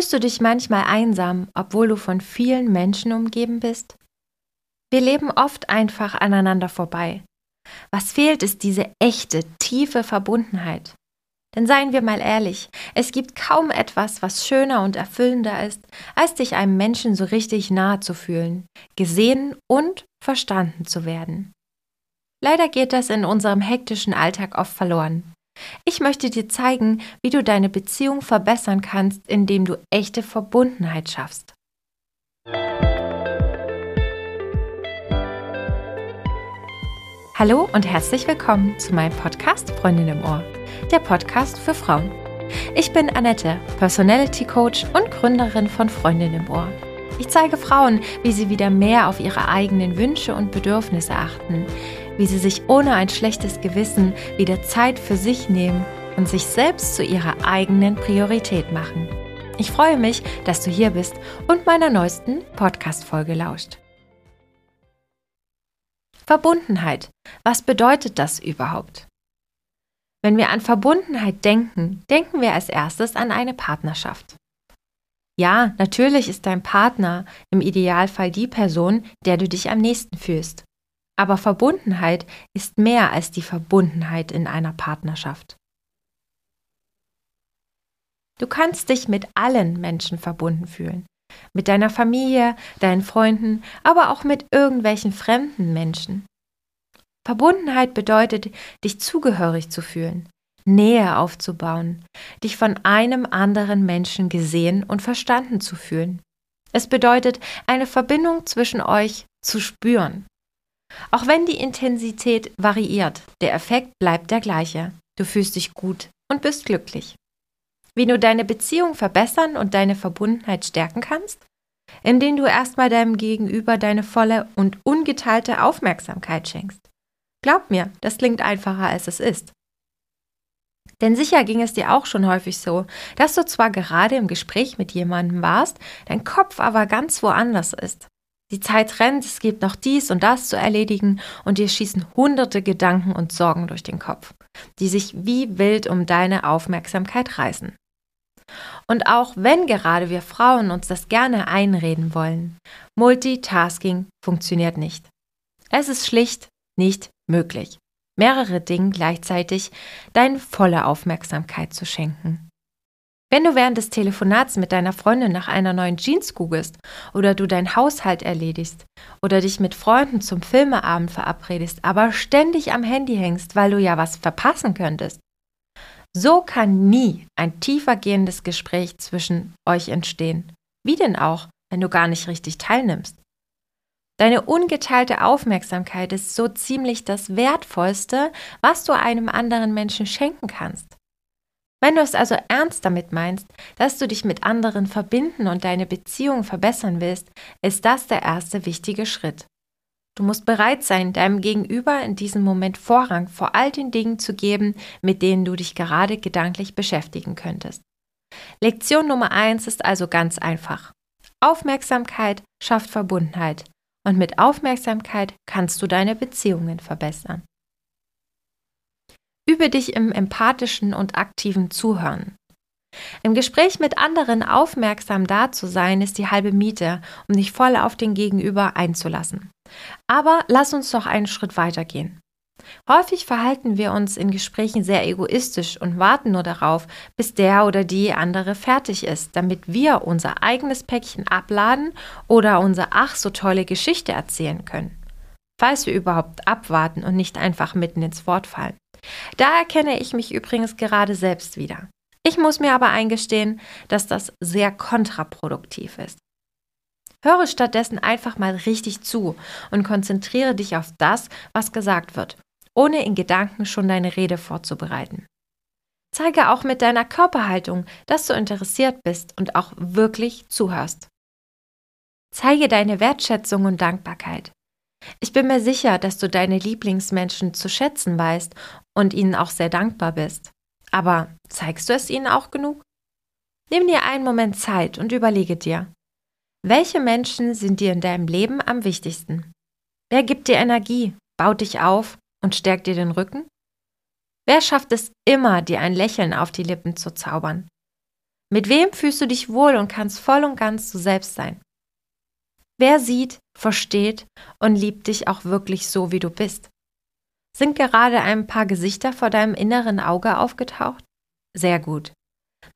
Fühlst du dich manchmal einsam, obwohl du von vielen Menschen umgeben bist? Wir leben oft einfach aneinander vorbei. Was fehlt, ist diese echte, tiefe Verbundenheit. Denn seien wir mal ehrlich, es gibt kaum etwas, was schöner und erfüllender ist, als dich einem Menschen so richtig nahe zu fühlen, gesehen und verstanden zu werden. Leider geht das in unserem hektischen Alltag oft verloren. Ich möchte dir zeigen, wie du deine Beziehung verbessern kannst, indem du echte Verbundenheit schaffst. Hallo und herzlich willkommen zu meinem Podcast Freundin im Ohr, der Podcast für Frauen. Ich bin Annette, Personality Coach und Gründerin von Freundin im Ohr. Ich zeige Frauen, wie sie wieder mehr auf ihre eigenen Wünsche und Bedürfnisse achten, wie sie sich ohne ein schlechtes Gewissen wieder Zeit für sich nehmen und sich selbst zu ihrer eigenen Priorität machen. Ich freue mich, dass du hier bist und meiner neuesten Podcast-Folge lauscht. Verbundenheit. Was bedeutet das überhaupt? Wenn wir an Verbundenheit denken, denken wir als erstes an eine Partnerschaft. Ja, natürlich ist dein Partner im Idealfall die Person, der du dich am nächsten fühlst. Aber Verbundenheit ist mehr als die Verbundenheit in einer Partnerschaft. Du kannst dich mit allen Menschen verbunden fühlen. Mit deiner Familie, deinen Freunden, aber auch mit irgendwelchen fremden Menschen. Verbundenheit bedeutet, dich zugehörig zu fühlen, Nähe aufzubauen, dich von einem anderen Menschen gesehen und verstanden zu fühlen. Es bedeutet, eine Verbindung zwischen euch zu spüren. Auch wenn die Intensität variiert, der Effekt bleibt der gleiche. Du fühlst dich gut und bist glücklich. Wie du deine Beziehung verbessern und deine Verbundenheit stärken kannst? Indem du erstmal deinem Gegenüber deine volle und ungeteilte Aufmerksamkeit schenkst. Glaub mir, das klingt einfacher als es ist. Denn sicher ging es dir auch schon häufig so, dass du zwar gerade im Gespräch mit jemandem warst, dein Kopf aber ganz woanders ist. Die Zeit rennt, es gibt noch dies und das zu erledigen und dir schießen hunderte Gedanken und Sorgen durch den Kopf, die sich wie wild um deine Aufmerksamkeit reißen. Und auch wenn gerade wir Frauen uns das gerne einreden wollen, Multitasking funktioniert nicht. Es ist schlicht nicht möglich, mehrere Dingen gleichzeitig deine volle Aufmerksamkeit zu schenken. Wenn du während des Telefonats mit deiner Freundin nach einer neuen Jeans googelst oder du deinen Haushalt erledigst oder dich mit Freunden zum Filmeabend verabredest, aber ständig am Handy hängst, weil du ja was verpassen könntest. So kann nie ein tiefer gehendes Gespräch zwischen euch entstehen. Wie denn auch, wenn du gar nicht richtig teilnimmst? Deine ungeteilte Aufmerksamkeit ist so ziemlich das Wertvollste, was du einem anderen Menschen schenken kannst. Wenn du es also ernst damit meinst, dass du dich mit anderen verbinden und deine Beziehung verbessern willst, ist das der erste wichtige Schritt. Du musst bereit sein, deinem Gegenüber in diesem Moment Vorrang vor all den Dingen zu geben, mit denen du dich gerade gedanklich beschäftigen könntest. Lektion Nummer eins ist also ganz einfach. Aufmerksamkeit schafft Verbundenheit und mit Aufmerksamkeit kannst du deine Beziehungen verbessern. Übe dich im empathischen und aktiven Zuhören. Im Gespräch mit anderen aufmerksam da zu sein, ist die halbe Miete, um dich voll auf den Gegenüber einzulassen. Aber lass uns doch einen Schritt weiter gehen. Häufig verhalten wir uns in Gesprächen sehr egoistisch und warten nur darauf, bis der oder die andere fertig ist, damit wir unser eigenes Päckchen abladen oder unsere ach so tolle Geschichte erzählen können. Falls wir überhaupt abwarten und nicht einfach mitten ins Wort fallen. Da erkenne ich mich übrigens gerade selbst wieder. Ich muss mir aber eingestehen, dass das sehr kontraproduktiv ist. Höre stattdessen einfach mal richtig zu und konzentriere dich auf das, was gesagt wird, ohne in Gedanken schon deine Rede vorzubereiten. Zeige auch mit deiner Körperhaltung, dass du interessiert bist und auch wirklich zuhörst. Zeige deine Wertschätzung und Dankbarkeit. Ich bin mir sicher, dass du deine Lieblingsmenschen zu schätzen weißt und ihnen auch sehr dankbar bist. Aber zeigst du es ihnen auch genug? Nimm dir einen Moment Zeit und überlege dir, welche Menschen sind dir in deinem Leben am wichtigsten? Wer gibt dir Energie, baut dich auf und stärkt dir den Rücken? Wer schafft es immer, dir ein Lächeln auf die Lippen zu zaubern? Mit wem fühlst du dich wohl und kannst voll und ganz du selbst sein? Wer sieht, versteht und liebt dich auch wirklich so, wie du bist? Sind gerade ein paar Gesichter vor deinem inneren Auge aufgetaucht? Sehr gut.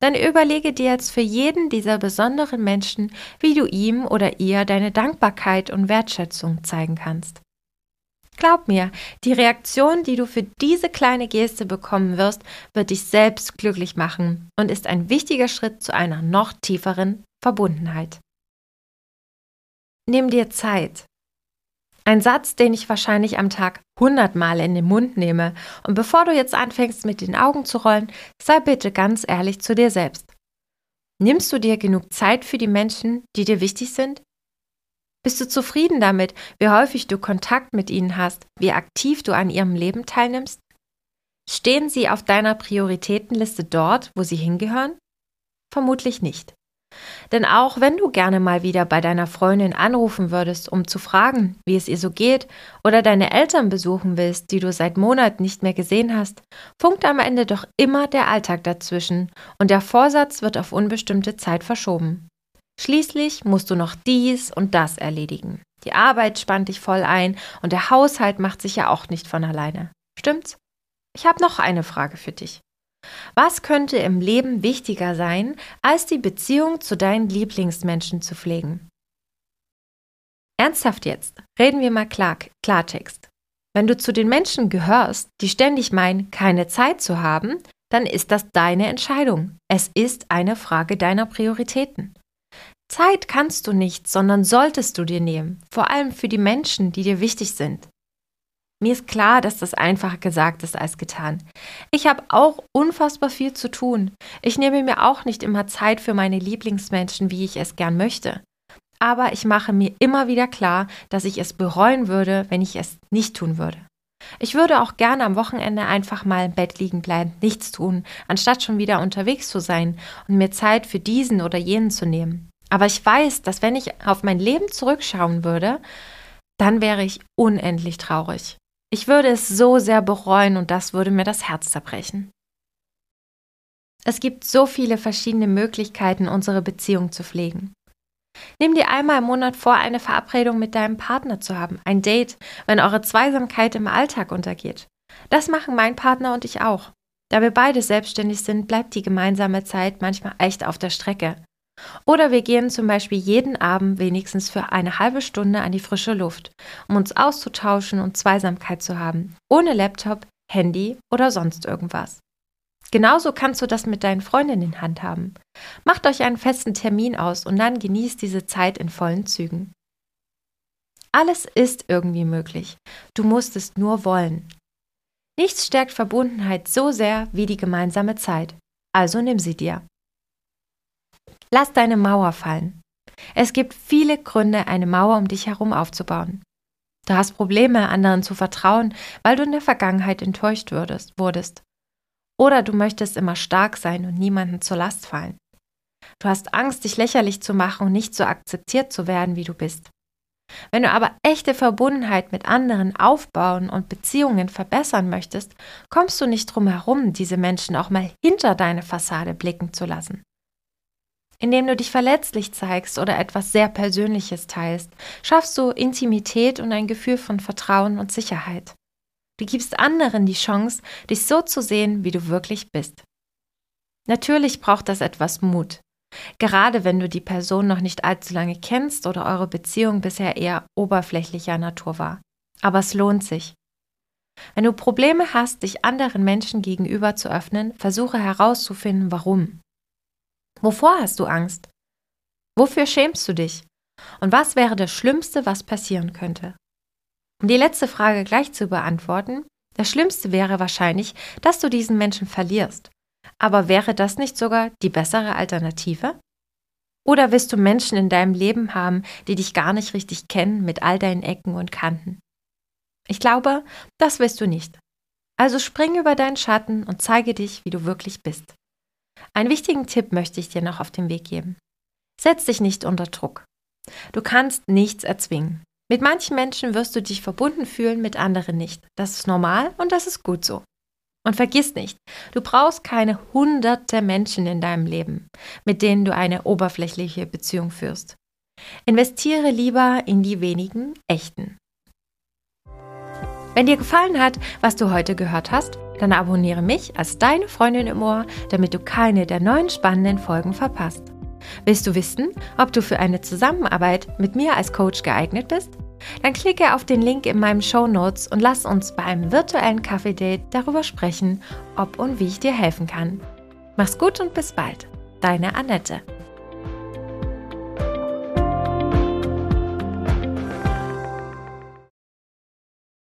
Dann überlege dir jetzt für jeden dieser besonderen Menschen, wie du ihm oder ihr deine Dankbarkeit und Wertschätzung zeigen kannst. Glaub mir, die Reaktion, die du für diese kleine Geste bekommen wirst, wird dich selbst glücklich machen und ist ein wichtiger Schritt zu einer noch tieferen Verbundenheit. Nimm dir Zeit. Ein Satz, den ich wahrscheinlich am Tag hundertmal in den Mund nehme. Und bevor du jetzt anfängst, mit den Augen zu rollen, sei bitte ganz ehrlich zu dir selbst. Nimmst du dir genug Zeit für die Menschen, die dir wichtig sind? Bist du zufrieden damit, wie häufig du Kontakt mit ihnen hast, wie aktiv du an ihrem Leben teilnimmst? Stehen sie auf deiner Prioritätenliste dort, wo sie hingehören? Vermutlich nicht. Denn auch wenn du gerne mal wieder bei deiner Freundin anrufen würdest, um zu fragen, wie es ihr so geht, oder deine Eltern besuchen willst, die du seit Monaten nicht mehr gesehen hast, funkt am Ende doch immer der Alltag dazwischen und der Vorsatz wird auf unbestimmte Zeit verschoben. Schließlich musst du noch dies und das erledigen. Die Arbeit spannt dich voll ein und der Haushalt macht sich ja auch nicht von alleine. Stimmt's? Ich habe noch eine Frage für dich. Was könnte im Leben wichtiger sein, als die Beziehung zu deinen Lieblingsmenschen zu pflegen? Ernsthaft jetzt, reden wir mal klar, Klartext. Wenn du zu den Menschen gehörst, die ständig meinen, keine Zeit zu haben, dann ist das deine Entscheidung. Es ist eine Frage deiner Prioritäten. Zeit kannst du nicht, sondern solltest du dir nehmen, vor allem für die Menschen, die dir wichtig sind. Mir ist klar, dass das einfacher gesagt ist als getan. Ich habe auch unfassbar viel zu tun. Ich nehme mir auch nicht immer Zeit für meine Lieblingsmenschen, wie ich es gern möchte. Aber ich mache mir immer wieder klar, dass ich es bereuen würde, wenn ich es nicht tun würde. Ich würde auch gerne am Wochenende einfach mal im Bett liegen bleiben, nichts tun, anstatt schon wieder unterwegs zu sein und mir Zeit für diesen oder jenen zu nehmen. Aber ich weiß, dass wenn ich auf mein Leben zurückschauen würde, dann wäre ich unendlich traurig. Ich würde es so sehr bereuen und das würde mir das Herz zerbrechen. Es gibt so viele verschiedene Möglichkeiten, unsere Beziehung zu pflegen. Nimm dir einmal im Monat vor, eine Verabredung mit deinem Partner zu haben, ein Date, wenn eure Zweisamkeit im Alltag untergeht. Das machen mein Partner und ich auch. Da wir beide selbstständig sind, bleibt die gemeinsame Zeit manchmal echt auf der Strecke. Oder wir gehen zum Beispiel jeden Abend wenigstens für eine halbe Stunde an die frische Luft, um uns auszutauschen und Zweisamkeit zu haben, ohne Laptop, Handy oder sonst irgendwas. Genauso kannst du das mit deinen Freundinnen handhaben. Macht euch einen festen Termin aus und dann genießt diese Zeit in vollen Zügen. Alles ist irgendwie möglich. Du musst es nur wollen. Nichts stärkt Verbundenheit so sehr wie die gemeinsame Zeit. Also nimm sie dir. Lass deine Mauer fallen. Es gibt viele Gründe, eine Mauer um dich herum aufzubauen. Du hast Probleme, anderen zu vertrauen, weil du in der Vergangenheit enttäuscht wurdest. Oder du möchtest immer stark sein und niemanden zur Last fallen. Du hast Angst, dich lächerlich zu machen und nicht so akzeptiert zu werden, wie du bist. Wenn du aber echte Verbundenheit mit anderen aufbauen und Beziehungen verbessern möchtest, kommst du nicht drum herum, diese Menschen auch mal hinter deine Fassade blicken zu lassen. Indem du dich verletzlich zeigst oder etwas sehr Persönliches teilst, schaffst du Intimität und ein Gefühl von Vertrauen und Sicherheit. Du gibst anderen die Chance, dich so zu sehen, wie du wirklich bist. Natürlich braucht das etwas Mut. Gerade wenn du die Person noch nicht allzu lange kennst oder eure Beziehung bisher eher oberflächlicher Natur war. Aber es lohnt sich. Wenn du Probleme hast, dich anderen Menschen gegenüber zu öffnen, versuche herauszufinden, warum. Wovor hast du Angst? Wofür schämst du dich? Und was wäre das Schlimmste, was passieren könnte? Um die letzte Frage gleich zu beantworten, das Schlimmste wäre wahrscheinlich, dass du diesen Menschen verlierst. Aber wäre das nicht sogar die bessere Alternative? Oder willst du Menschen in deinem Leben haben, die dich gar nicht richtig kennen mit all deinen Ecken und Kanten? Ich glaube, das willst du nicht. Also spring über deinen Schatten und zeige dich, wie du wirklich bist. Einen wichtigen Tipp möchte ich dir noch auf den Weg geben. Setz dich nicht unter Druck. Du kannst nichts erzwingen. Mit manchen Menschen wirst du dich verbunden fühlen, mit anderen nicht. Das ist normal und das ist gut so. Und vergiss nicht, du brauchst keine hunderte Menschen in deinem Leben, mit denen du eine oberflächliche Beziehung führst. Investiere lieber in die wenigen echten. Wenn dir gefallen hat, was du heute gehört hast, dann abonniere mich als deine Freundin im Ohr, damit du keine der neuen spannenden Folgen verpasst. Willst du wissen, ob du für eine Zusammenarbeit mit mir als Coach geeignet bist? Dann klicke auf den Link in meinen Show Notes und lass uns beim virtuellen Kaffee-Date darüber sprechen, ob und wie ich dir helfen kann. Mach's gut und bis bald. Deine Annette.